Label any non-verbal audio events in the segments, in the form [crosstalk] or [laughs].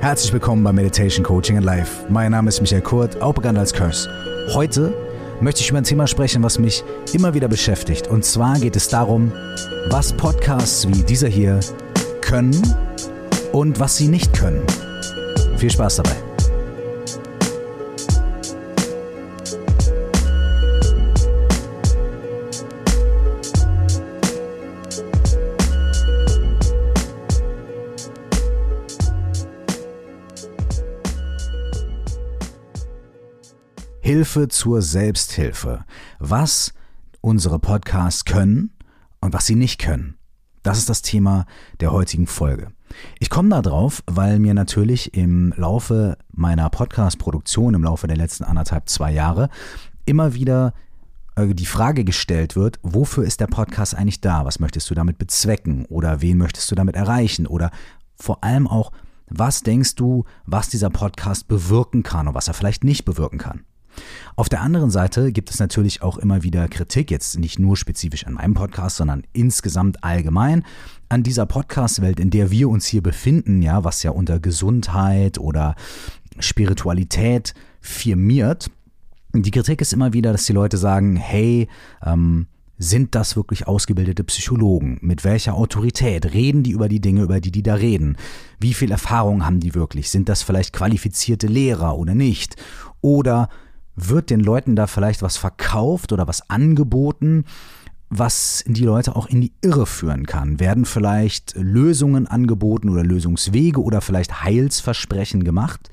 Herzlich willkommen bei Meditation Coaching and Life. Mein Name ist Michael Kurt, auch bekannt als Curse. Heute möchte ich über ein Thema sprechen, was mich immer wieder beschäftigt. Und zwar geht es darum, was Podcasts wie dieser hier können und was sie nicht können. Viel Spaß dabei. Hilfe zur Selbsthilfe. Was unsere Podcasts können und was sie nicht können. Das ist das Thema der heutigen Folge. Ich komme da drauf, weil mir natürlich im Laufe meiner Podcast-Produktion, im Laufe der letzten anderthalb, zwei Jahre, immer wieder äh, die Frage gestellt wird, wofür ist der Podcast eigentlich da? Was möchtest du damit bezwecken? Oder wen möchtest du damit erreichen? Oder vor allem auch, was denkst du, was dieser Podcast bewirken kann und was er vielleicht nicht bewirken kann? Auf der anderen Seite gibt es natürlich auch immer wieder Kritik, jetzt nicht nur spezifisch an meinem Podcast, sondern insgesamt allgemein an dieser Podcast-Welt, in der wir uns hier befinden, ja, was ja unter Gesundheit oder Spiritualität firmiert. Die Kritik ist immer wieder, dass die Leute sagen, hey, ähm, sind das wirklich ausgebildete Psychologen? Mit welcher Autorität reden die über die Dinge, über die die da reden? Wie viel Erfahrung haben die wirklich? Sind das vielleicht qualifizierte Lehrer oder nicht? Oder wird den Leuten da vielleicht was verkauft oder was angeboten, was die Leute auch in die Irre führen kann? Werden vielleicht Lösungen angeboten oder Lösungswege oder vielleicht Heilsversprechen gemacht,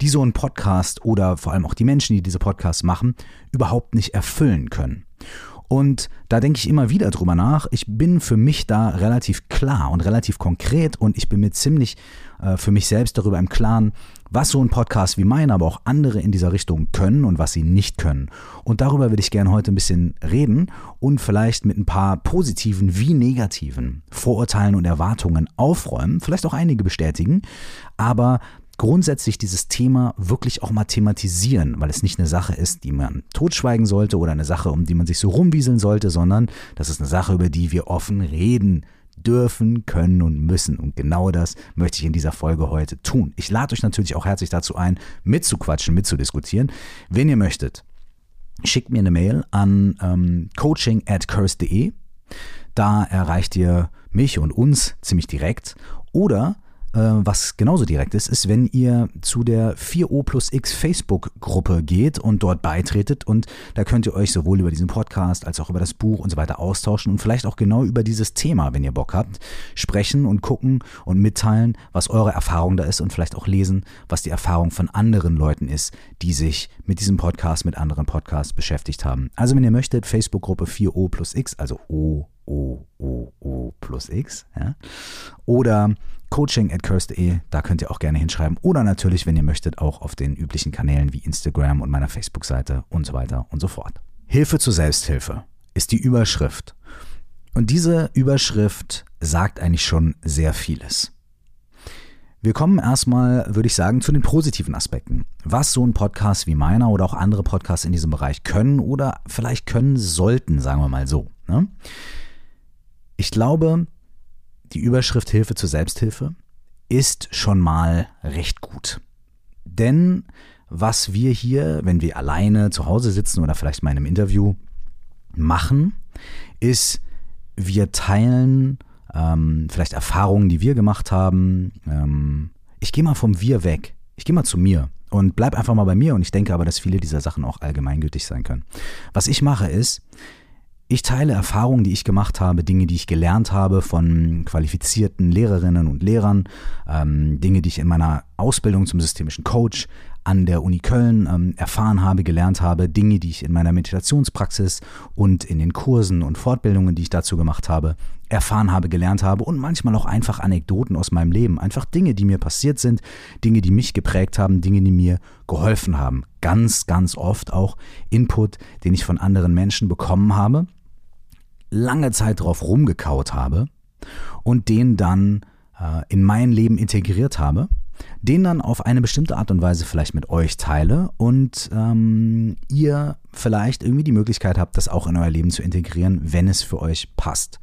die so ein Podcast oder vor allem auch die Menschen, die diese Podcasts machen, überhaupt nicht erfüllen können? Und da denke ich immer wieder drüber nach. Ich bin für mich da relativ klar und relativ konkret und ich bin mir ziemlich äh, für mich selbst darüber im Klaren, was so ein Podcast wie mein, aber auch andere in dieser Richtung können und was sie nicht können. Und darüber würde ich gerne heute ein bisschen reden und vielleicht mit ein paar positiven wie negativen Vorurteilen und Erwartungen aufräumen, vielleicht auch einige bestätigen, aber grundsätzlich dieses Thema wirklich auch mal thematisieren, weil es nicht eine Sache ist, die man totschweigen sollte oder eine Sache, um die man sich so rumwieseln sollte, sondern das ist eine Sache, über die wir offen reden dürfen, können und müssen. Und genau das möchte ich in dieser Folge heute tun. Ich lade euch natürlich auch herzlich dazu ein, mitzuquatschen, mitzudiskutieren. Wenn ihr möchtet, schickt mir eine Mail an ähm, coaching at curse.de. Da erreicht ihr mich und uns ziemlich direkt. Oder was genauso direkt ist, ist, wenn ihr zu der 4O plus X Facebook-Gruppe geht und dort beitretet und da könnt ihr euch sowohl über diesen Podcast als auch über das Buch und so weiter austauschen und vielleicht auch genau über dieses Thema, wenn ihr Bock habt, sprechen und gucken und mitteilen, was eure Erfahrung da ist und vielleicht auch lesen, was die Erfahrung von anderen Leuten ist, die sich mit diesem Podcast, mit anderen Podcasts beschäftigt haben. Also wenn ihr möchtet, Facebook-Gruppe 4O plus X, also O, O, O, O plus X, ja, oder coaching at curse.de, da könnt ihr auch gerne hinschreiben. Oder natürlich, wenn ihr möchtet, auch auf den üblichen Kanälen wie Instagram und meiner Facebook-Seite und so weiter und so fort. Hilfe zur Selbsthilfe ist die Überschrift. Und diese Überschrift sagt eigentlich schon sehr vieles. Wir kommen erstmal, würde ich sagen, zu den positiven Aspekten. Was so ein Podcast wie meiner oder auch andere Podcasts in diesem Bereich können oder vielleicht können sollten, sagen wir mal so. Ne? Ich glaube, die Überschrift Hilfe zur Selbsthilfe ist schon mal recht gut. Denn was wir hier, wenn wir alleine zu Hause sitzen oder vielleicht mal in einem Interview machen, ist, wir teilen ähm, vielleicht Erfahrungen, die wir gemacht haben. Ähm, ich gehe mal vom Wir weg. Ich gehe mal zu mir und bleib einfach mal bei mir und ich denke aber, dass viele dieser Sachen auch allgemeingültig sein können. Was ich mache ist, ich teile Erfahrungen, die ich gemacht habe, Dinge, die ich gelernt habe von qualifizierten Lehrerinnen und Lehrern, ähm, Dinge, die ich in meiner Ausbildung zum systemischen Coach an der Uni Köln ähm, erfahren habe, gelernt habe, Dinge, die ich in meiner Meditationspraxis und in den Kursen und Fortbildungen, die ich dazu gemacht habe, erfahren habe, gelernt habe und manchmal auch einfach Anekdoten aus meinem Leben, einfach Dinge, die mir passiert sind, Dinge, die mich geprägt haben, Dinge, die mir geholfen haben. Ganz, ganz oft auch Input, den ich von anderen Menschen bekommen habe lange Zeit drauf rumgekaut habe und den dann äh, in mein Leben integriert habe, den dann auf eine bestimmte Art und Weise vielleicht mit euch teile und ähm, ihr vielleicht irgendwie die Möglichkeit habt, das auch in euer Leben zu integrieren, wenn es für euch passt.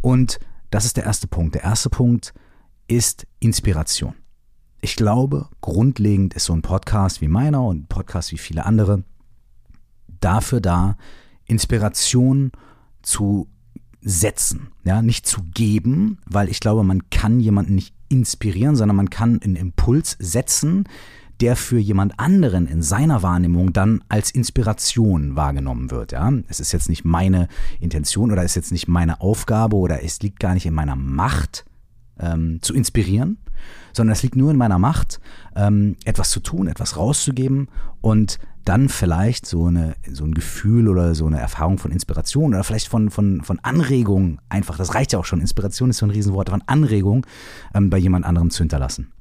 Und das ist der erste Punkt. Der erste Punkt ist Inspiration. ich glaube, grundlegend ist so ein Podcast wie meiner und ein Podcast wie viele andere dafür da, Inspiration zu setzen, ja, nicht zu geben, weil ich glaube, man kann jemanden nicht inspirieren, sondern man kann einen Impuls setzen, der für jemand anderen in seiner Wahrnehmung dann als Inspiration wahrgenommen wird. Ja? Es ist jetzt nicht meine Intention oder ist jetzt nicht meine Aufgabe oder es liegt gar nicht in meiner Macht ähm, zu inspirieren, sondern es liegt nur in meiner Macht, ähm, etwas zu tun, etwas rauszugeben und dann vielleicht so, eine, so ein Gefühl oder so eine Erfahrung von Inspiration oder vielleicht von, von, von Anregung einfach, das reicht ja auch schon, Inspiration ist so ein Riesenwort, von Anregung ähm, bei jemand anderem zu hinterlassen.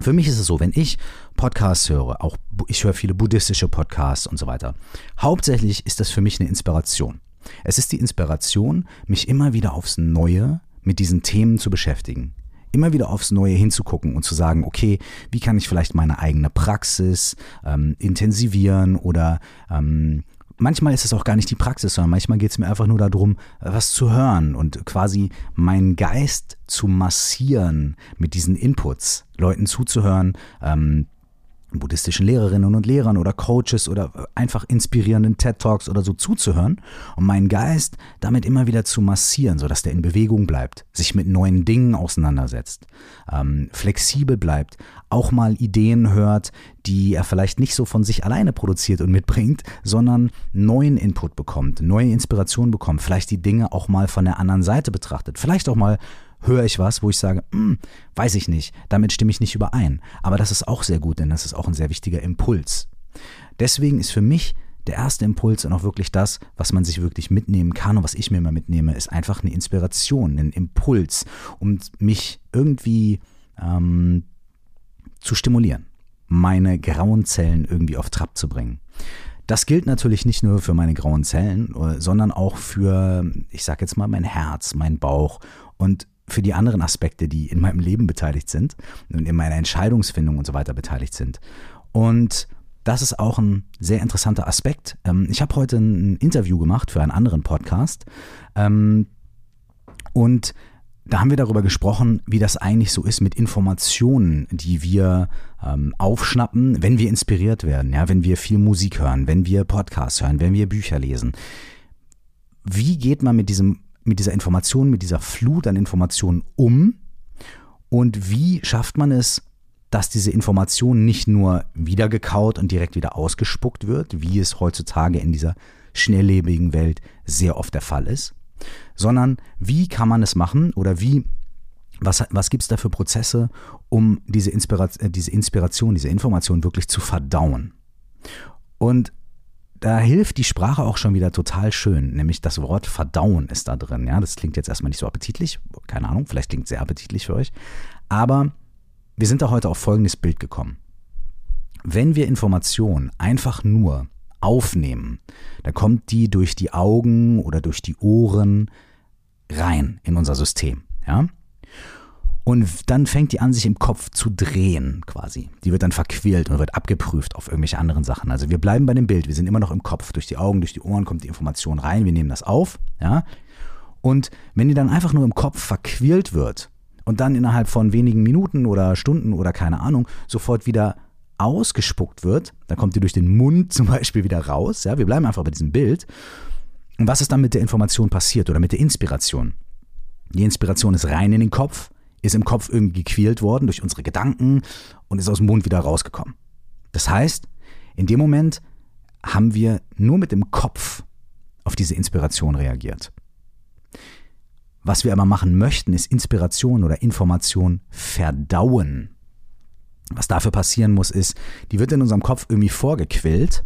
Für mich ist es so, wenn ich Podcasts höre, auch ich höre viele buddhistische Podcasts und so weiter, hauptsächlich ist das für mich eine Inspiration. Es ist die Inspiration, mich immer wieder aufs Neue mit diesen Themen zu beschäftigen. Immer wieder aufs Neue hinzugucken und zu sagen, okay, wie kann ich vielleicht meine eigene Praxis ähm, intensivieren oder ähm, manchmal ist es auch gar nicht die Praxis, sondern manchmal geht es mir einfach nur darum, was zu hören und quasi meinen Geist zu massieren mit diesen Inputs, Leuten zuzuhören, ähm, buddhistischen Lehrerinnen und Lehrern oder Coaches oder einfach inspirierenden TED Talks oder so zuzuhören und meinen Geist damit immer wieder zu massieren, sodass der in Bewegung bleibt, sich mit neuen Dingen auseinandersetzt, ähm, flexibel bleibt, auch mal Ideen hört, die er vielleicht nicht so von sich alleine produziert und mitbringt, sondern neuen Input bekommt, neue Inspiration bekommt, vielleicht die Dinge auch mal von der anderen Seite betrachtet, vielleicht auch mal höre ich was, wo ich sage, hm, weiß ich nicht, damit stimme ich nicht überein. Aber das ist auch sehr gut, denn das ist auch ein sehr wichtiger Impuls. Deswegen ist für mich der erste Impuls und auch wirklich das, was man sich wirklich mitnehmen kann und was ich mir immer mitnehme, ist einfach eine Inspiration, ein Impuls, um mich irgendwie ähm, zu stimulieren, meine grauen Zellen irgendwie auf Trab zu bringen. Das gilt natürlich nicht nur für meine grauen Zellen, äh, sondern auch für, ich sag jetzt mal, mein Herz, mein Bauch und für die anderen Aspekte, die in meinem Leben beteiligt sind und in meiner Entscheidungsfindung und so weiter beteiligt sind. Und das ist auch ein sehr interessanter Aspekt. Ähm, ich habe heute ein Interview gemacht für einen anderen Podcast ähm, und da haben wir darüber gesprochen, wie das eigentlich so ist mit Informationen, die wir ähm, aufschnappen, wenn wir inspiriert werden, ja, wenn wir viel Musik hören, wenn wir Podcasts hören, wenn wir Bücher lesen. Wie geht man mit diesem mit dieser Information, mit dieser Flut an Informationen um? Und wie schafft man es, dass diese Information nicht nur wiedergekaut und direkt wieder ausgespuckt wird, wie es heutzutage in dieser schnelllebigen Welt sehr oft der Fall ist, sondern wie kann man es machen oder wie, was, was gibt es da für Prozesse, um diese, Inspira diese Inspiration, diese Information wirklich zu verdauen? Und da hilft die Sprache auch schon wieder total schön, nämlich das Wort verdauen ist da drin. Ja, das klingt jetzt erstmal nicht so appetitlich, keine Ahnung, vielleicht klingt es sehr appetitlich für euch, aber wir sind da heute auf folgendes Bild gekommen. Wenn wir Informationen einfach nur aufnehmen, dann kommt die durch die Augen oder durch die Ohren rein in unser System, ja? Und dann fängt die an, sich im Kopf zu drehen, quasi. Die wird dann verquält und wird abgeprüft auf irgendwelche anderen Sachen. Also wir bleiben bei dem Bild, wir sind immer noch im Kopf. Durch die Augen, durch die Ohren kommt die Information rein, wir nehmen das auf, ja. Und wenn die dann einfach nur im Kopf verquält wird und dann innerhalb von wenigen Minuten oder Stunden oder keine Ahnung sofort wieder ausgespuckt wird, dann kommt die durch den Mund [laughs] zum Beispiel wieder raus, ja. Wir bleiben einfach bei diesem Bild. Und was ist dann mit der Information passiert oder mit der Inspiration? Die Inspiration ist rein in den Kopf, ist im Kopf irgendwie gequält worden durch unsere Gedanken und ist aus dem Mund wieder rausgekommen. Das heißt, in dem Moment haben wir nur mit dem Kopf auf diese Inspiration reagiert. Was wir aber machen möchten, ist Inspiration oder Information verdauen. Was dafür passieren muss, ist, die wird in unserem Kopf irgendwie vorgequillt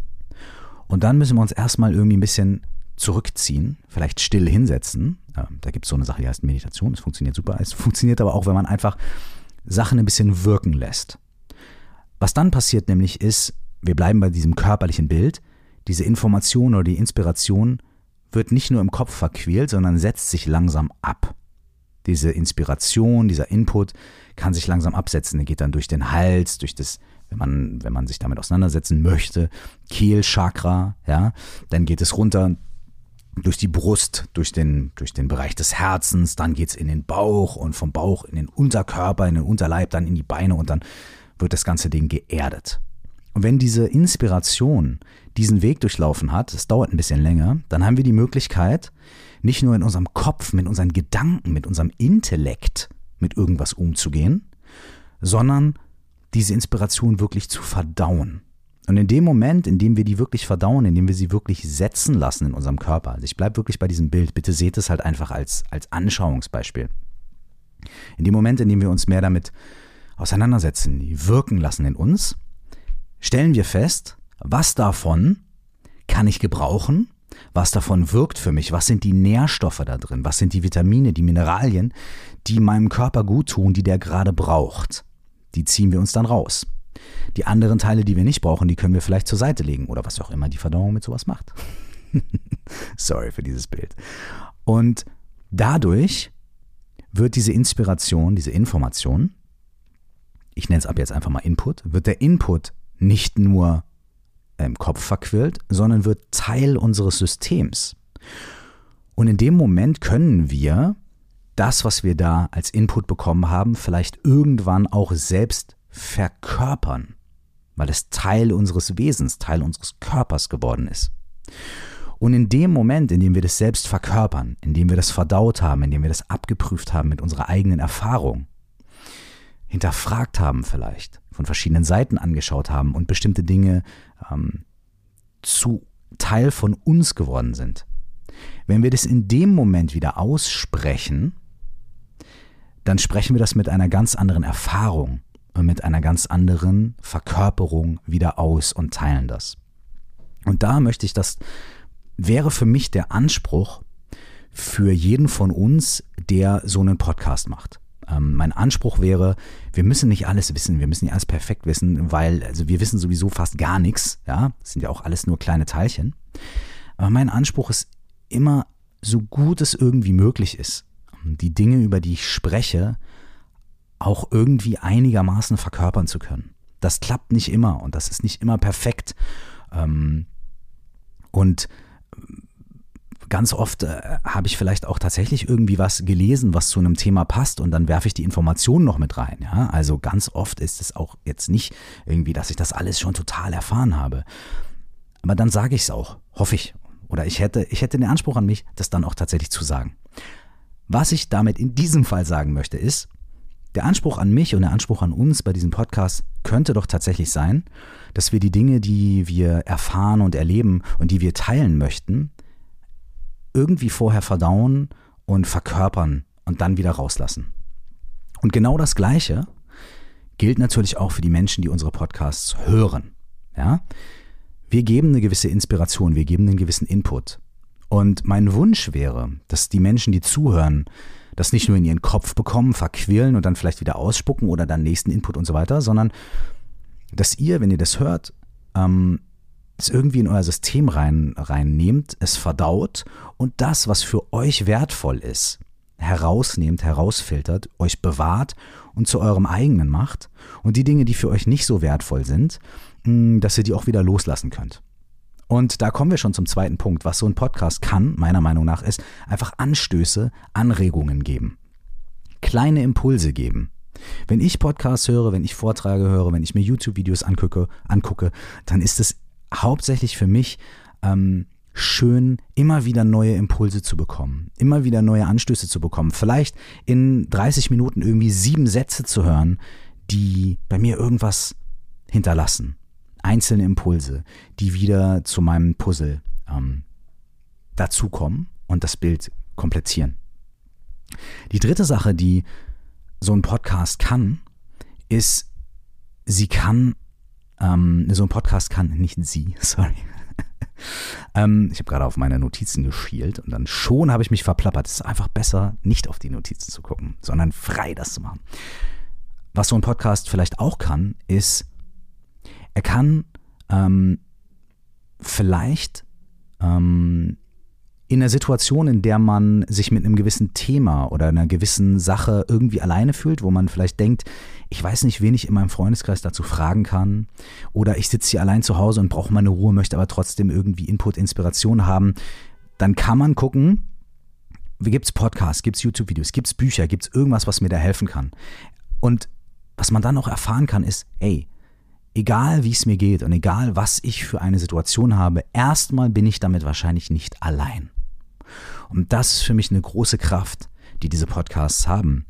und dann müssen wir uns erstmal irgendwie ein bisschen zurückziehen, vielleicht still hinsetzen. Da gibt es so eine Sache, die heißt Meditation. Das funktioniert super. Es funktioniert aber auch, wenn man einfach Sachen ein bisschen wirken lässt. Was dann passiert nämlich ist, wir bleiben bei diesem körperlichen Bild, diese Information oder die Inspiration wird nicht nur im Kopf verquält, sondern setzt sich langsam ab. Diese Inspiration, dieser Input kann sich langsam absetzen. Der geht dann durch den Hals, durch das, wenn man, wenn man sich damit auseinandersetzen möchte, Kehlchakra, ja, dann geht es runter durch die Brust, durch den, durch den Bereich des Herzens, dann geht es in den Bauch und vom Bauch in den Unterkörper, in den Unterleib, dann in die Beine und dann wird das ganze Ding geerdet. Und wenn diese Inspiration diesen Weg durchlaufen hat, es dauert ein bisschen länger, dann haben wir die Möglichkeit, nicht nur in unserem Kopf, mit unseren Gedanken, mit unserem Intellekt mit irgendwas umzugehen, sondern diese Inspiration wirklich zu verdauen. Und in dem Moment, in dem wir die wirklich verdauen, in dem wir sie wirklich setzen lassen in unserem Körper, also ich bleibe wirklich bei diesem Bild, bitte seht es halt einfach als, als Anschauungsbeispiel. In dem Moment, in dem wir uns mehr damit auseinandersetzen, die wirken lassen in uns, stellen wir fest, was davon kann ich gebrauchen, was davon wirkt für mich, was sind die Nährstoffe da drin, was sind die Vitamine, die Mineralien, die meinem Körper gut tun, die der gerade braucht. Die ziehen wir uns dann raus. Die anderen Teile, die wir nicht brauchen, die können wir vielleicht zur Seite legen oder was auch immer die Verdauung mit sowas macht. [laughs] Sorry für dieses Bild. Und dadurch wird diese Inspiration, diese Information, ich nenne es ab jetzt einfach mal Input, wird der Input nicht nur im Kopf verquillt, sondern wird Teil unseres Systems. Und in dem Moment können wir das, was wir da als Input bekommen haben, vielleicht irgendwann auch selbst verkörpern, weil es Teil unseres Wesens, Teil unseres Körpers geworden ist. Und in dem Moment, in dem wir das selbst verkörpern, in dem wir das verdaut haben, in dem wir das abgeprüft haben mit unserer eigenen Erfahrung, hinterfragt haben vielleicht, von verschiedenen Seiten angeschaut haben und bestimmte Dinge ähm, zu Teil von uns geworden sind. Wenn wir das in dem Moment wieder aussprechen, dann sprechen wir das mit einer ganz anderen Erfahrung mit einer ganz anderen Verkörperung wieder aus und teilen das. Und da möchte ich, das wäre für mich der Anspruch für jeden von uns, der so einen Podcast macht. Ähm, mein Anspruch wäre, wir müssen nicht alles wissen, wir müssen nicht alles perfekt wissen, weil also wir wissen sowieso fast gar nichts. Ja, das sind ja auch alles nur kleine Teilchen. Aber mein Anspruch ist immer, so gut es irgendwie möglich ist, die Dinge, über die ich spreche, auch irgendwie einigermaßen verkörpern zu können. Das klappt nicht immer und das ist nicht immer perfekt. Ähm, und ganz oft äh, habe ich vielleicht auch tatsächlich irgendwie was gelesen, was zu einem Thema passt und dann werfe ich die Informationen noch mit rein. Also ganz oft ist es auch jetzt nicht irgendwie, dass ich das alles schon total erfahren habe. Aber dann sage ich es auch, hoffe ich. Oder ich hätte, ich hätte den Anspruch an mich, das dann auch tatsächlich zu sagen. Was ich damit in diesem Fall sagen möchte, ist, der Anspruch an mich und der Anspruch an uns bei diesem Podcast könnte doch tatsächlich sein, dass wir die Dinge, die wir erfahren und erleben und die wir teilen möchten, irgendwie vorher verdauen und verkörpern und dann wieder rauslassen. Und genau das Gleiche gilt natürlich auch für die Menschen, die unsere Podcasts hören. Ja? Wir geben eine gewisse Inspiration, wir geben einen gewissen Input. Und mein Wunsch wäre, dass die Menschen, die zuhören, das nicht nur in ihren Kopf bekommen, verquillen und dann vielleicht wieder ausspucken oder dann nächsten Input und so weiter, sondern dass ihr, wenn ihr das hört, ähm, es irgendwie in euer System rein, reinnehmt, es verdaut und das, was für euch wertvoll ist, herausnehmt, herausfiltert, euch bewahrt und zu eurem eigenen macht und die Dinge, die für euch nicht so wertvoll sind, dass ihr die auch wieder loslassen könnt. Und da kommen wir schon zum zweiten Punkt. Was so ein Podcast kann, meiner Meinung nach, ist einfach Anstöße, Anregungen geben. Kleine Impulse geben. Wenn ich Podcasts höre, wenn ich Vorträge höre, wenn ich mir YouTube-Videos angucke, angucke, dann ist es hauptsächlich für mich ähm, schön, immer wieder neue Impulse zu bekommen, immer wieder neue Anstöße zu bekommen. Vielleicht in 30 Minuten irgendwie sieben Sätze zu hören, die bei mir irgendwas hinterlassen. Einzelne Impulse, die wieder zu meinem Puzzle ähm, dazukommen und das Bild komplettieren. Die dritte Sache, die so ein Podcast kann, ist, sie kann ähm, so ein Podcast kann, nicht sie, [laughs] sorry. ähm, ich habe gerade auf meine Notizen geschielt und dann schon habe ich mich verplappert. Es ist einfach besser, nicht auf die Notizen zu gucken, sondern frei das zu machen. Was so ein Podcast vielleicht auch kann, ist, er kann ähm, vielleicht ähm, in einer Situation, in der man sich mit einem gewissen Thema oder einer gewissen Sache irgendwie alleine fühlt, wo man vielleicht denkt, ich weiß nicht, wen ich in meinem Freundeskreis dazu fragen kann, oder ich sitze hier allein zu Hause und brauche meine Ruhe, möchte aber trotzdem irgendwie Input, Inspiration haben, dann kann man gucken, gibt es Podcasts, gibt es YouTube-Videos, gibt es Bücher, gibt es irgendwas, was mir da helfen kann. Und was man dann auch erfahren kann, ist, ey, egal wie es mir geht und egal was ich für eine Situation habe, erstmal bin ich damit wahrscheinlich nicht allein. Und das ist für mich eine große Kraft, die diese Podcasts haben.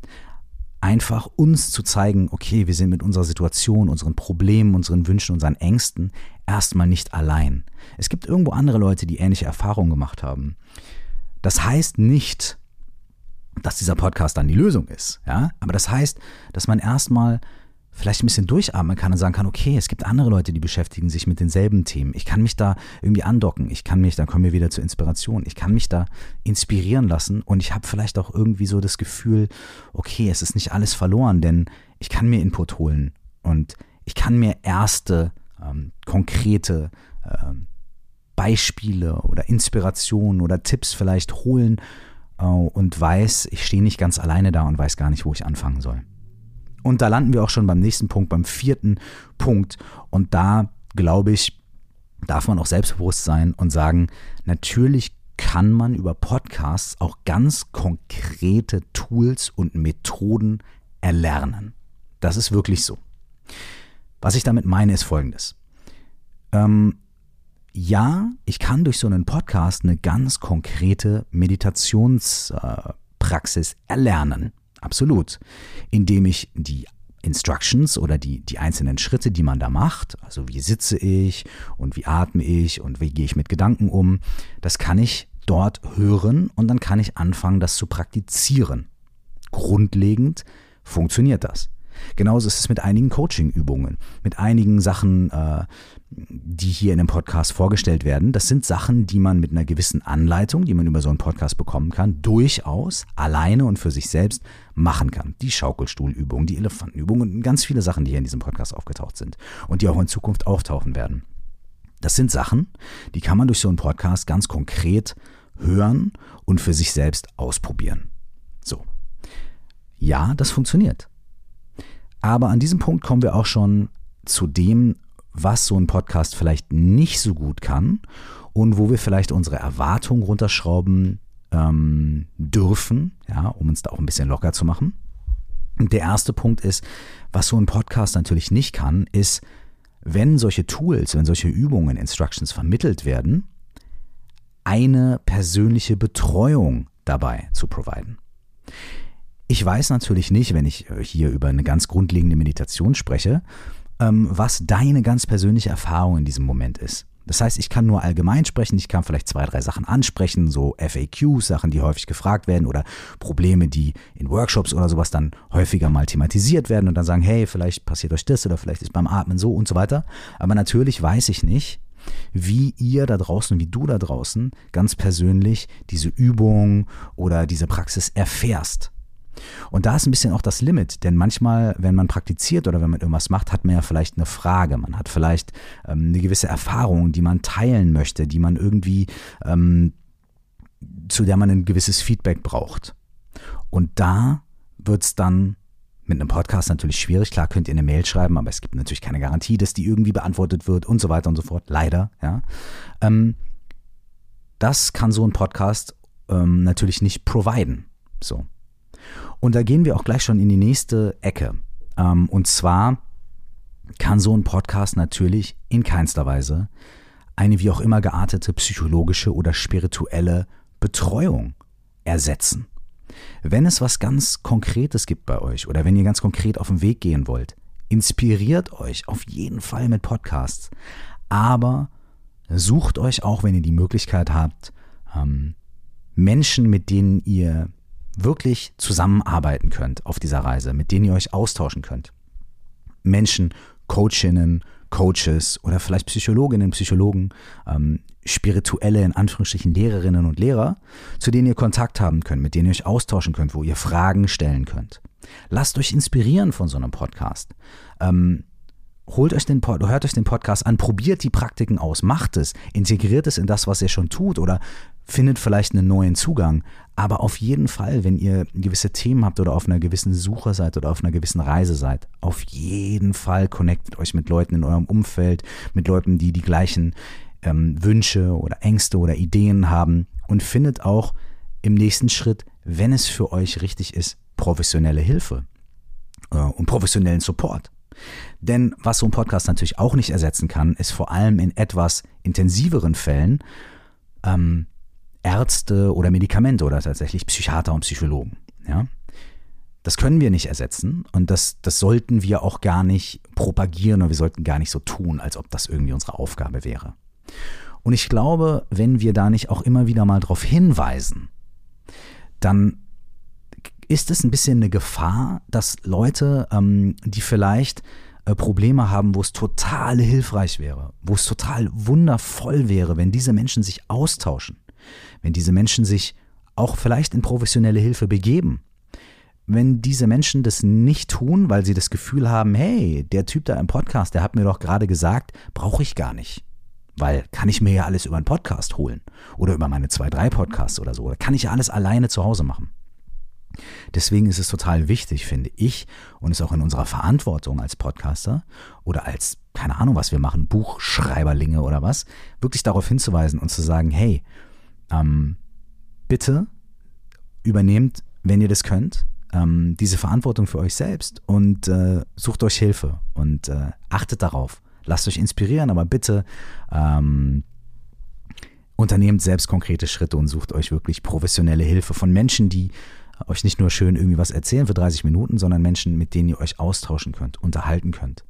Einfach uns zu zeigen, okay, wir sind mit unserer Situation, unseren Problemen, unseren Wünschen, unseren Ängsten erstmal nicht allein. Es gibt irgendwo andere Leute, die ähnliche Erfahrungen gemacht haben. Das heißt nicht, dass dieser Podcast dann die Lösung ist, ja, aber das heißt, dass man erstmal vielleicht ein bisschen durchatmen kann und sagen kann, okay, es gibt andere Leute, die beschäftigen sich mit denselben Themen. Ich kann mich da irgendwie andocken. Ich kann mich, dann kommen wir wieder zur Inspiration. Ich kann mich da inspirieren lassen und ich habe vielleicht auch irgendwie so das Gefühl, okay, es ist nicht alles verloren, denn ich kann mir Input holen und ich kann mir erste ähm, konkrete ähm, Beispiele oder Inspirationen oder Tipps vielleicht holen äh, und weiß, ich stehe nicht ganz alleine da und weiß gar nicht, wo ich anfangen soll. Und da landen wir auch schon beim nächsten Punkt, beim vierten Punkt. Und da glaube ich, darf man auch selbstbewusst sein und sagen, natürlich kann man über Podcasts auch ganz konkrete Tools und Methoden erlernen. Das ist wirklich so. Was ich damit meine, ist folgendes. Ähm, ja, ich kann durch so einen Podcast eine ganz konkrete Meditationspraxis erlernen. Absolut. Indem ich die Instructions oder die, die einzelnen Schritte, die man da macht, also wie sitze ich und wie atme ich und wie gehe ich mit Gedanken um, das kann ich dort hören und dann kann ich anfangen, das zu praktizieren. Grundlegend funktioniert das. Genauso ist es mit einigen Coaching-Übungen, mit einigen Sachen, äh, die hier in dem Podcast vorgestellt werden. Das sind Sachen, die man mit einer gewissen Anleitung, die man über so einen Podcast bekommen kann, durchaus alleine und für sich selbst machen kann. Die Schaukelstuhlübung, die Elefantenübung und ganz viele Sachen, die hier in diesem Podcast aufgetaucht sind und die auch in Zukunft auftauchen werden. Das sind Sachen, die kann man durch so einen Podcast ganz konkret hören und für sich selbst ausprobieren. So. Ja, das funktioniert. Aber an diesem Punkt kommen wir auch schon zu dem, was so ein Podcast vielleicht nicht so gut kann und wo wir vielleicht unsere Erwartungen runterschrauben ähm, dürfen, ja, um uns da auch ein bisschen locker zu machen. Der erste Punkt ist, was so ein Podcast natürlich nicht kann, ist, wenn solche Tools, wenn solche Übungen, Instructions vermittelt werden, eine persönliche Betreuung dabei zu providen. Ich weiß natürlich nicht, wenn ich äh, hier über eine ganz grundlegende Meditation spreche, ähm, was deine ganz persönliche Erfahrung in diesem Moment ist. Das heißt, ich kann nur allgemein sprechen, ich kann vielleicht zwei, drei Sachen ansprechen, so FAQs, Sachen, die häufig gefragt werden oder Probleme, die in Workshops oder sowas dann häufiger mal thematisiert werden und dann sagen, hey, vielleicht passiert euch das oder vielleicht ist beim Atmen so und so weiter. Aber natürlich weiß ich nicht, wie ihr da draußen, wie du da draußen ganz persönlich diese Übung oder diese Praxis erfährst. Und da ist ein bisschen auch das Limit, denn manchmal, wenn man praktiziert oder wenn man irgendwas macht, hat man ja vielleicht eine Frage, man hat vielleicht ähm, eine gewisse Erfahrung, die man teilen möchte, die man irgendwie, ähm, zu der man ein gewisses Feedback braucht. Und da wird es dann mit einem Podcast natürlich schwierig. Klar könnt ihr eine Mail schreiben, aber es gibt natürlich keine Garantie, dass die irgendwie beantwortet wird und so weiter und so fort. Leider, ja. Ähm, das kann so ein Podcast ähm, natürlich nicht providen. So. Und da gehen wir auch gleich schon in die nächste Ecke. Ähm, und zwar kann so ein Podcast natürlich in keinster Weise eine wie auch immer geartete psychologische oder spirituelle Betreuung ersetzen. Wenn es was ganz Konkretes gibt bei euch oder wenn ihr ganz konkret auf den Weg gehen wollt, inspiriert euch auf jeden Fall mit Podcasts. Aber sucht euch auch, wenn ihr die Möglichkeit habt, ähm, Menschen, mit denen ihr wirklich zusammenarbeiten könnt auf dieser Reise, mit denen ihr euch austauschen könnt. Menschen, Coachinnen, Coaches oder vielleicht Psychologinnen, Psychologen, ähm, spirituelle, in Anführungsstrichen Lehrerinnen und Lehrer, zu denen ihr Kontakt haben könnt, mit denen ihr euch austauschen könnt, wo ihr Fragen stellen könnt. Lasst euch inspirieren von so einem Podcast. Ähm, holt euch den hört euch den Podcast an, probiert die Praktiken aus, macht es, integriert es in das, was ihr schon tut oder findet vielleicht einen neuen Zugang. Aber auf jeden Fall, wenn ihr gewisse Themen habt oder auf einer gewissen Suche seid oder auf einer gewissen Reise seid, auf jeden Fall connectet euch mit Leuten in eurem Umfeld, mit Leuten, die die gleichen ähm, Wünsche oder Ängste oder Ideen haben und findet auch im nächsten Schritt, wenn es für euch richtig ist, professionelle Hilfe äh, und professionellen Support. Denn was so ein Podcast natürlich auch nicht ersetzen kann, ist vor allem in etwas intensiveren Fällen ähm, Ärzte oder Medikamente oder tatsächlich Psychiater und Psychologen. Ja? Das können wir nicht ersetzen und das, das sollten wir auch gar nicht propagieren oder wir sollten gar nicht so tun, als ob das irgendwie unsere Aufgabe wäre. Und ich glaube, wenn wir da nicht auch immer wieder mal darauf hinweisen, dann ist es ein bisschen eine Gefahr, dass Leute, ähm, die vielleicht äh, Probleme haben, wo es total hilfreich wäre, wo es total wundervoll wäre, wenn diese Menschen sich austauschen, wenn diese Menschen sich auch vielleicht in professionelle Hilfe begeben, wenn diese Menschen das nicht tun, weil sie das Gefühl haben, hey, der Typ da im Podcast, der hat mir doch gerade gesagt, brauche ich gar nicht. Weil kann ich mir ja alles über einen Podcast holen oder über meine zwei, drei Podcasts oder so. Oder kann ich ja alles alleine zu Hause machen. Deswegen ist es total wichtig, finde ich, und ist auch in unserer Verantwortung als Podcaster oder als, keine Ahnung, was wir machen, Buchschreiberlinge oder was, wirklich darauf hinzuweisen und zu sagen, hey, ähm, bitte übernehmt, wenn ihr das könnt, ähm, diese Verantwortung für euch selbst und äh, sucht euch Hilfe und äh, achtet darauf. Lasst euch inspirieren, aber bitte ähm, unternehmt selbst konkrete Schritte und sucht euch wirklich professionelle Hilfe von Menschen, die euch nicht nur schön irgendwie was erzählen für 30 Minuten, sondern Menschen, mit denen ihr euch austauschen könnt, unterhalten könnt,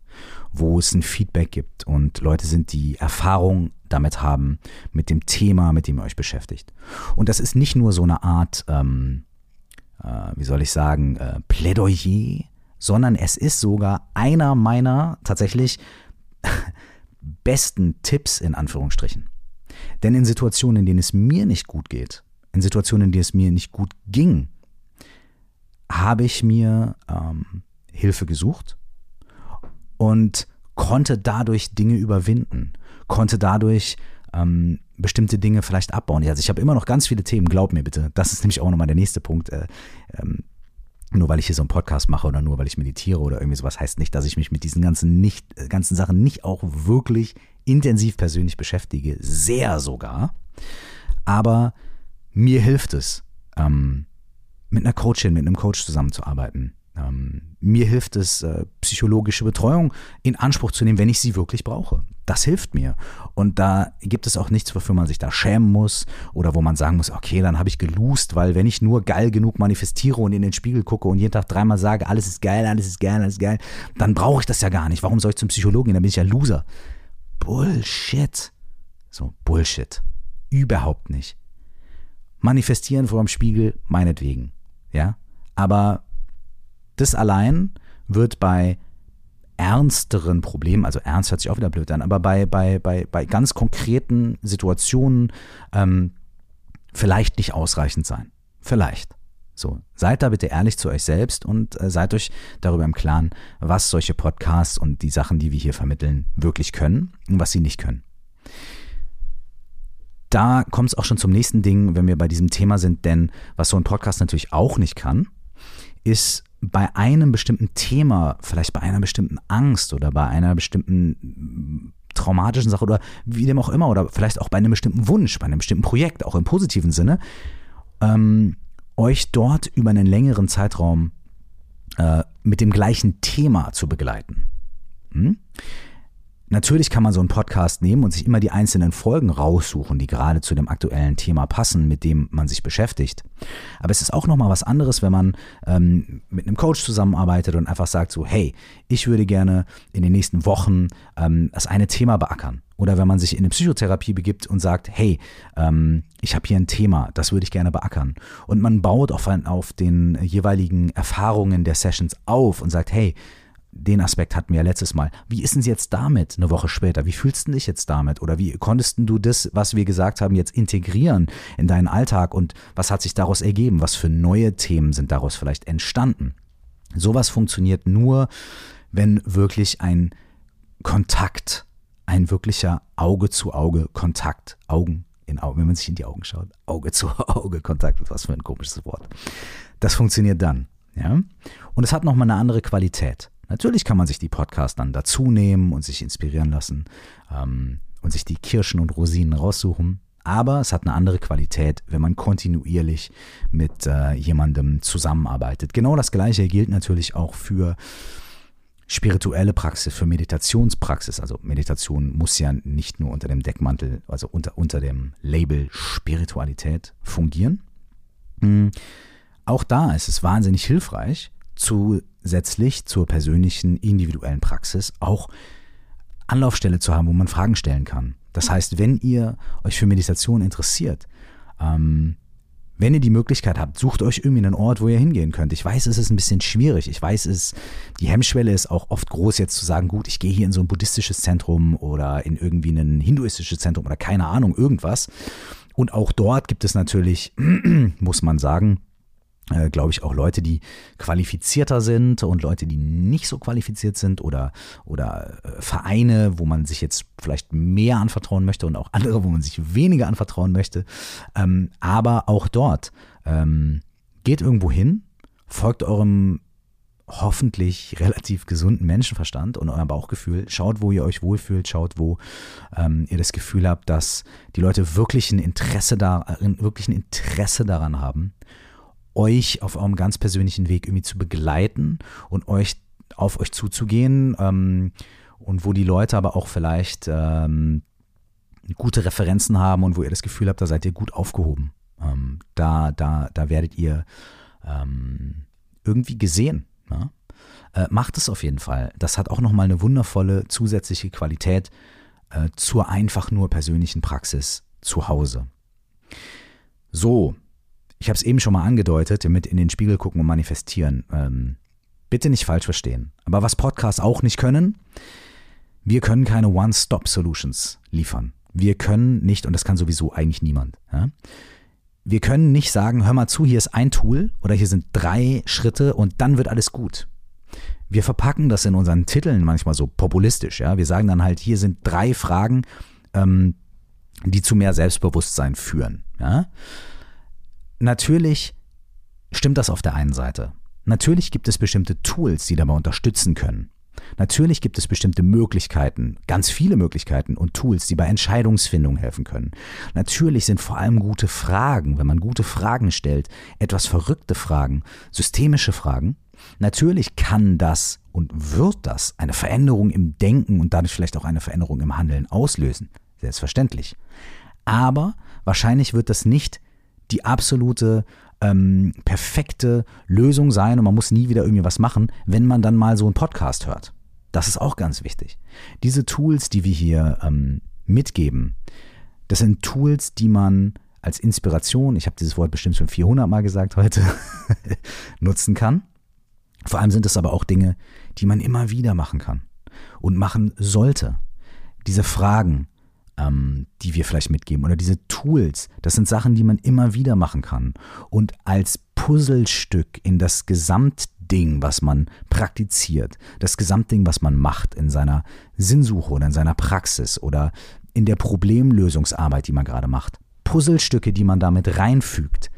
wo es ein Feedback gibt und Leute sind, die Erfahrung damit haben, mit dem Thema, mit dem ihr euch beschäftigt. Und das ist nicht nur so eine Art, ähm, äh, wie soll ich sagen, äh, Plädoyer, sondern es ist sogar einer meiner tatsächlich [laughs] besten Tipps in Anführungsstrichen. Denn in Situationen, in denen es mir nicht gut geht, in Situationen, in denen es mir nicht gut ging, habe ich mir ähm, Hilfe gesucht und konnte dadurch Dinge überwinden, konnte dadurch ähm, bestimmte Dinge vielleicht abbauen. Also ich habe immer noch ganz viele Themen, glaub mir bitte. Das ist nämlich auch nochmal der nächste Punkt. Äh, ähm, nur weil ich hier so einen Podcast mache oder nur weil ich meditiere oder irgendwie sowas, heißt nicht, dass ich mich mit diesen ganzen, nicht, äh, ganzen Sachen nicht auch wirklich intensiv persönlich beschäftige. Sehr sogar. Aber mir hilft es, ähm, mit einer Coachin, mit einem Coach zusammenzuarbeiten. Ähm, mir hilft es, äh, psychologische Betreuung in Anspruch zu nehmen, wenn ich sie wirklich brauche. Das hilft mir. Und da gibt es auch nichts, wofür man sich da schämen muss oder wo man sagen muss, okay, dann habe ich geloost, weil wenn ich nur geil genug manifestiere und in den Spiegel gucke und jeden Tag dreimal sage, alles ist geil, alles ist geil, alles ist geil, dann brauche ich das ja gar nicht. Warum soll ich zum Psychologen gehen? Dann bin ich ja Loser. Bullshit. So, Bullshit. Überhaupt nicht. Manifestieren vor dem Spiegel, meinetwegen. Ja. Aber das allein wird bei ernsteren Problemen, also ernst hört sich auch wieder blöd an, aber bei, bei, bei, bei ganz konkreten Situationen ähm, vielleicht nicht ausreichend sein. Vielleicht. So, seid da bitte ehrlich zu euch selbst und äh, seid euch darüber im Klaren, was solche Podcasts und die Sachen, die wir hier vermitteln, wirklich können und was sie nicht können. Da kommt es auch schon zum nächsten Ding, wenn wir bei diesem Thema sind, denn was so ein Podcast natürlich auch nicht kann, ist bei einem bestimmten Thema, vielleicht bei einer bestimmten Angst oder bei einer bestimmten mm, traumatischen Sache oder wie dem auch immer oder vielleicht auch bei einem bestimmten Wunsch, bei einem bestimmten Projekt, auch im positiven Sinne, ähm, euch dort über einen längeren Zeitraum äh, mit dem gleichen Thema zu begleiten. Hm? Natürlich kann man so einen Podcast nehmen und sich immer die einzelnen Folgen raussuchen, die gerade zu dem aktuellen Thema passen, mit dem man sich beschäftigt. Aber es ist auch nochmal was anderes, wenn man ähm, mit einem Coach zusammenarbeitet und einfach sagt so, hey, ich würde gerne in den nächsten Wochen ähm, das eine Thema beackern. Oder wenn man sich in eine Psychotherapie begibt und sagt, hey, ähm, ich habe hier ein Thema, das würde ich gerne beackern. Und man baut auf, auf den jeweiligen Erfahrungen der Sessions auf und sagt, hey, den Aspekt hatten wir ja letztes Mal. Wie ist es jetzt damit eine Woche später? Wie fühlst du dich jetzt damit? Oder wie konntest du das, was wir gesagt haben, jetzt integrieren in deinen Alltag und was hat sich daraus ergeben? Was für neue Themen sind daraus vielleicht entstanden? Sowas funktioniert nur, wenn wirklich ein Kontakt, ein wirklicher Auge zu Auge Kontakt, Augen in Augen, wenn man sich in die Augen schaut, Auge zu [laughs] Auge Kontakt, was für ein komisches Wort. Das funktioniert dann, ja? Und es hat nochmal eine andere Qualität. Natürlich kann man sich die Podcasts dann dazu nehmen und sich inspirieren lassen ähm, und sich die Kirschen und Rosinen raussuchen. Aber es hat eine andere Qualität, wenn man kontinuierlich mit äh, jemandem zusammenarbeitet. Genau das Gleiche gilt natürlich auch für spirituelle Praxis, für Meditationspraxis. Also Meditation muss ja nicht nur unter dem Deckmantel, also unter, unter dem Label Spiritualität fungieren. Mhm. Auch da ist es wahnsinnig hilfreich, zusätzlich zur persönlichen, individuellen Praxis auch Anlaufstelle zu haben, wo man Fragen stellen kann. Das heißt, wenn ihr euch für Meditation interessiert, ähm, wenn ihr die Möglichkeit habt, sucht euch irgendwie einen Ort, wo ihr hingehen könnt. Ich weiß, es ist ein bisschen schwierig. Ich weiß, es, die Hemmschwelle ist auch oft groß, jetzt zu sagen, gut, ich gehe hier in so ein buddhistisches Zentrum oder in irgendwie ein hinduistisches Zentrum oder keine Ahnung, irgendwas. Und auch dort gibt es natürlich, [clears throat] muss man sagen, äh, glaube ich, auch Leute, die qualifizierter sind und Leute, die nicht so qualifiziert sind oder, oder äh, Vereine, wo man sich jetzt vielleicht mehr anvertrauen möchte und auch andere, wo man sich weniger anvertrauen möchte. Ähm, aber auch dort ähm, geht irgendwo hin, folgt eurem hoffentlich relativ gesunden Menschenverstand und eurem Bauchgefühl. Schaut, wo ihr euch wohlfühlt, schaut, wo ähm, ihr das Gefühl habt, dass die Leute wirklich ein Interesse daran, wirklich ein Interesse daran haben, euch auf eurem ganz persönlichen Weg irgendwie zu begleiten und euch auf euch zuzugehen ähm, und wo die Leute aber auch vielleicht ähm, gute Referenzen haben und wo ihr das Gefühl habt, da seid ihr gut aufgehoben. Ähm, da, da, da werdet ihr ähm, irgendwie gesehen. Ja? Äh, macht es auf jeden Fall. Das hat auch nochmal eine wundervolle zusätzliche Qualität äh, zur einfach nur persönlichen Praxis zu Hause. So, ich habe es eben schon mal angedeutet, mit in den Spiegel gucken und manifestieren. Ähm, bitte nicht falsch verstehen. Aber was Podcasts auch nicht können, wir können keine One-Stop-Solutions liefern. Wir können nicht, und das kann sowieso eigentlich niemand, ja? wir können nicht sagen, hör mal zu, hier ist ein Tool oder hier sind drei Schritte und dann wird alles gut. Wir verpacken das in unseren Titeln manchmal so populistisch. Ja? Wir sagen dann halt, hier sind drei Fragen, ähm, die zu mehr Selbstbewusstsein führen. Ja? Natürlich stimmt das auf der einen Seite. Natürlich gibt es bestimmte Tools, die dabei unterstützen können. Natürlich gibt es bestimmte Möglichkeiten, ganz viele Möglichkeiten und Tools, die bei Entscheidungsfindung helfen können. Natürlich sind vor allem gute Fragen, wenn man gute Fragen stellt, etwas verrückte Fragen, systemische Fragen. Natürlich kann das und wird das eine Veränderung im Denken und dadurch vielleicht auch eine Veränderung im Handeln auslösen. Selbstverständlich. Aber wahrscheinlich wird das nicht die absolute ähm, perfekte Lösung sein und man muss nie wieder irgendwie was machen, wenn man dann mal so einen Podcast hört. Das ist auch ganz wichtig. Diese Tools, die wir hier ähm, mitgeben, das sind Tools, die man als Inspiration, ich habe dieses Wort bestimmt schon 400 Mal gesagt heute, [laughs] nutzen kann. Vor allem sind es aber auch Dinge, die man immer wieder machen kann und machen sollte. Diese Fragen, ähm, die wir vielleicht mitgeben oder diese Tools, das sind Sachen, die man immer wieder machen kann und als Puzzlestück in das Gesamtding, was man praktiziert, das Gesamtding, was man macht in seiner Sinnsuche oder in seiner Praxis oder in der Problemlösungsarbeit, die man gerade macht. Puzzlestücke, die man damit reinfügt.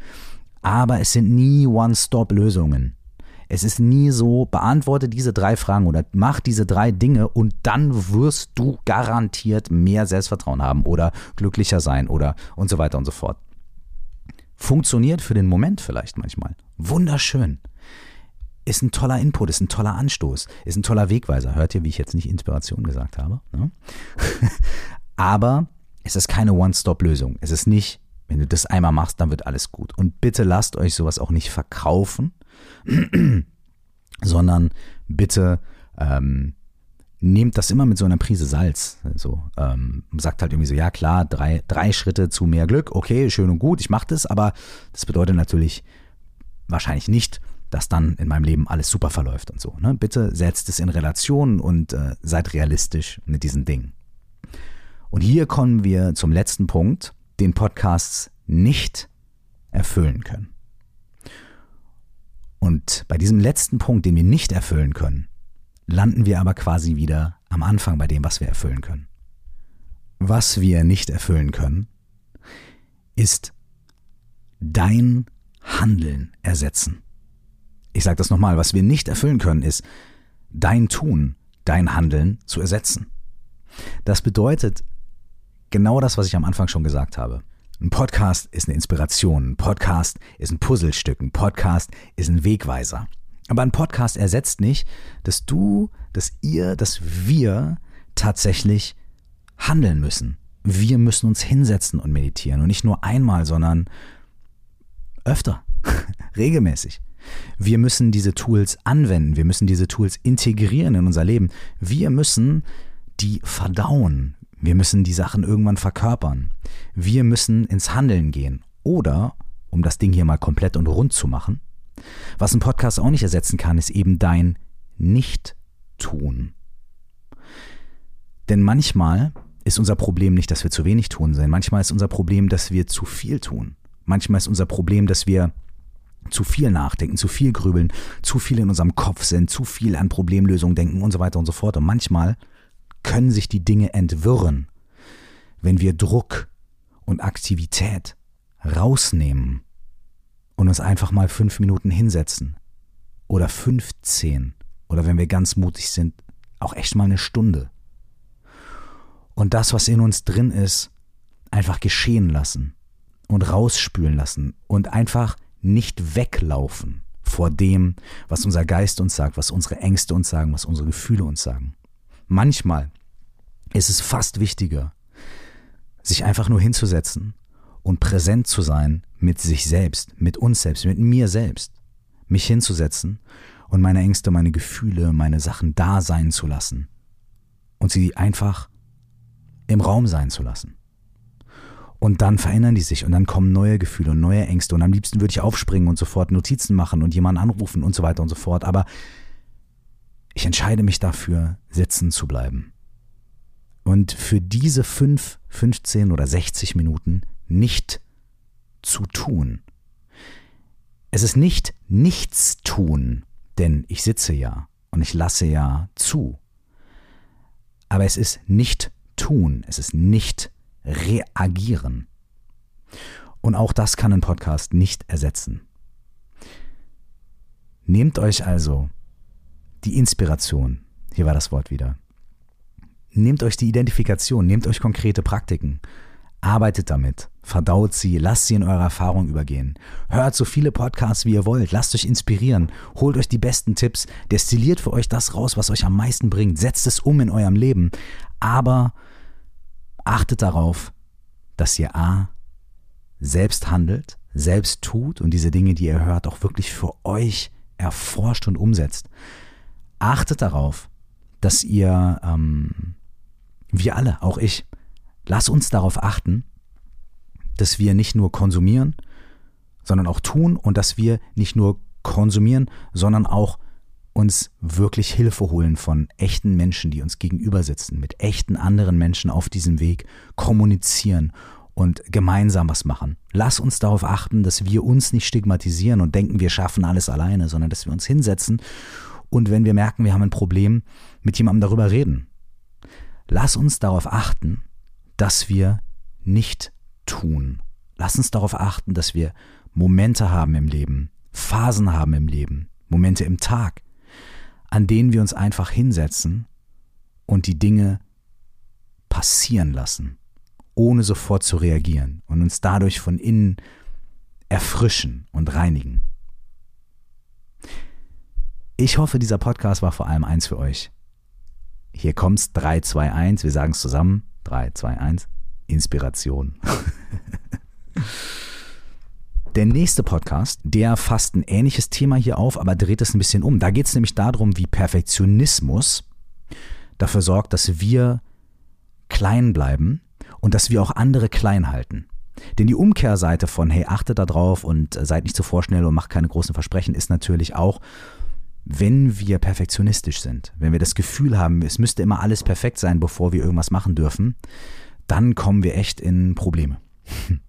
Aber es sind nie One-Stop-Lösungen. Es ist nie so, beantworte diese drei Fragen oder mach diese drei Dinge und dann wirst du garantiert mehr Selbstvertrauen haben oder glücklicher sein oder und so weiter und so fort. Funktioniert für den Moment vielleicht manchmal. Wunderschön. Ist ein toller Input, ist ein toller Anstoß, ist ein toller Wegweiser. Hört ihr, wie ich jetzt nicht Inspiration gesagt habe? Ne? [laughs] Aber es ist keine One-Stop-Lösung. Es ist nicht, wenn du das einmal machst, dann wird alles gut. Und bitte lasst euch sowas auch nicht verkaufen, [clears throat] sondern bitte ähm, nehmt das immer mit so einer Prise Salz. Also, ähm, sagt halt irgendwie so, ja klar, drei, drei Schritte zu mehr Glück, okay, schön und gut, ich mache das, aber das bedeutet natürlich wahrscheinlich nicht, dass dann in meinem Leben alles super verläuft und so. Ne? Bitte setzt es in Relation und äh, seid realistisch mit diesen Dingen. Und hier kommen wir zum letzten Punkt, den Podcasts nicht erfüllen können. Und bei diesem letzten Punkt, den wir nicht erfüllen können, landen wir aber quasi wieder am Anfang bei dem, was wir erfüllen können. Was wir nicht erfüllen können, ist dein Handeln ersetzen. Ich sage das nochmal, was wir nicht erfüllen können, ist dein Tun, dein Handeln zu ersetzen. Das bedeutet genau das, was ich am Anfang schon gesagt habe. Ein Podcast ist eine Inspiration, ein Podcast ist ein Puzzlestück, ein Podcast ist ein Wegweiser. Aber ein Podcast ersetzt nicht, dass du, dass ihr, dass wir tatsächlich handeln müssen. Wir müssen uns hinsetzen und meditieren und nicht nur einmal, sondern öfter, [laughs] regelmäßig. Wir müssen diese Tools anwenden, wir müssen diese Tools integrieren in unser Leben. Wir müssen die verdauen. Wir müssen die Sachen irgendwann verkörpern. Wir müssen ins Handeln gehen. Oder, um das Ding hier mal komplett und rund zu machen, was ein Podcast auch nicht ersetzen kann, ist eben dein Nicht-Tun. Denn manchmal ist unser Problem nicht, dass wir zu wenig tun, sondern manchmal ist unser Problem, dass wir zu viel tun. Manchmal ist unser Problem, dass wir zu viel nachdenken, zu viel grübeln, zu viel in unserem Kopf sind, zu viel an Problemlösungen denken und so weiter und so fort. Und manchmal können sich die Dinge entwirren, wenn wir Druck und Aktivität rausnehmen und uns einfach mal fünf Minuten hinsetzen oder 15 oder wenn wir ganz mutig sind, auch echt mal eine Stunde. Und das, was in uns drin ist, einfach geschehen lassen und rausspülen lassen und einfach nicht weglaufen vor dem, was unser Geist uns sagt, was unsere Ängste uns sagen, was unsere Gefühle uns sagen. Manchmal ist es fast wichtiger, sich einfach nur hinzusetzen und präsent zu sein mit sich selbst, mit uns selbst, mit mir selbst. Mich hinzusetzen und meine Ängste, meine Gefühle, meine Sachen da sein zu lassen. Und sie einfach im Raum sein zu lassen. Und dann verändern die sich und dann kommen neue Gefühle und neue Ängste und am liebsten würde ich aufspringen und sofort Notizen machen und jemanden anrufen und so weiter und so fort. Aber ich entscheide mich dafür, sitzen zu bleiben. Und für diese fünf, 15 oder 60 Minuten nicht zu tun. Es ist nicht nichts tun, denn ich sitze ja und ich lasse ja zu. Aber es ist nicht tun, es ist nicht reagieren. Und auch das kann ein Podcast nicht ersetzen. Nehmt euch also die Inspiration, hier war das Wort wieder. Nehmt euch die Identifikation, nehmt euch konkrete Praktiken, arbeitet damit, verdaut sie, lasst sie in eure Erfahrung übergehen. Hört so viele Podcasts, wie ihr wollt, lasst euch inspirieren, holt euch die besten Tipps, destilliert für euch das raus, was euch am meisten bringt, setzt es um in eurem Leben, aber achtet darauf, dass ihr A selbst handelt, selbst tut und diese Dinge, die ihr hört, auch wirklich für euch erforscht und umsetzt. Achtet darauf, dass ihr, ähm, wir alle, auch ich, lass uns darauf achten, dass wir nicht nur konsumieren, sondern auch tun und dass wir nicht nur konsumieren, sondern auch uns wirklich Hilfe holen von echten Menschen, die uns gegenüber sitzen, mit echten anderen Menschen auf diesem Weg kommunizieren und gemeinsam was machen. Lass uns darauf achten, dass wir uns nicht stigmatisieren und denken, wir schaffen alles alleine, sondern dass wir uns hinsetzen und wenn wir merken, wir haben ein Problem, mit jemandem darüber reden. Lass uns darauf achten, dass wir nicht tun. Lass uns darauf achten, dass wir Momente haben im Leben, Phasen haben im Leben, Momente im Tag, an denen wir uns einfach hinsetzen und die Dinge passieren lassen, ohne sofort zu reagieren und uns dadurch von innen erfrischen und reinigen. Ich hoffe, dieser Podcast war vor allem eins für euch. Hier kommt's 3, 2, 1, wir sagen es zusammen. 3, 2, 1, Inspiration. [laughs] Der nächste Podcast, der fasst ein ähnliches Thema hier auf, aber dreht es ein bisschen um. Da geht es nämlich darum, wie Perfektionismus dafür sorgt, dass wir klein bleiben und dass wir auch andere klein halten. Denn die Umkehrseite von, hey, achtet da drauf und seid nicht zu vorschnell und macht keine großen Versprechen, ist natürlich auch, wenn wir perfektionistisch sind, wenn wir das Gefühl haben, es müsste immer alles perfekt sein, bevor wir irgendwas machen dürfen, dann kommen wir echt in Probleme. [laughs]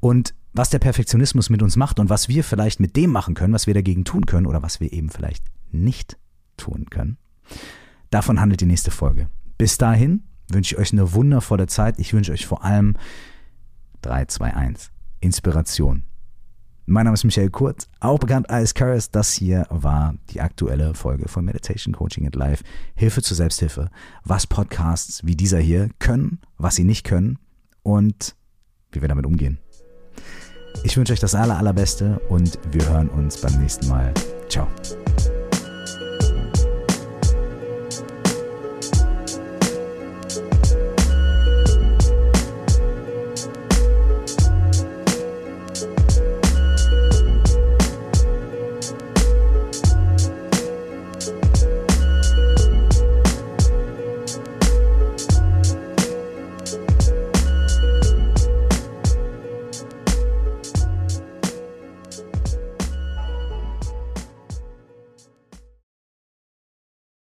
Und was der Perfektionismus mit uns macht und was wir vielleicht mit dem machen können, was wir dagegen tun können oder was wir eben vielleicht nicht tun können. Davon handelt die nächste Folge. Bis dahin wünsche ich euch eine wundervolle Zeit. Ich wünsche euch vor allem 3, 2, 1 Inspiration. Mein Name ist Michael Kurz, auch bekannt als Karis. Das hier war die aktuelle Folge von Meditation Coaching at Life. Hilfe zur Selbsthilfe. Was Podcasts wie dieser hier können, was sie nicht können und wie wir damit umgehen. Ich wünsche euch das aller, allerbeste und wir hören uns beim nächsten Mal. Ciao.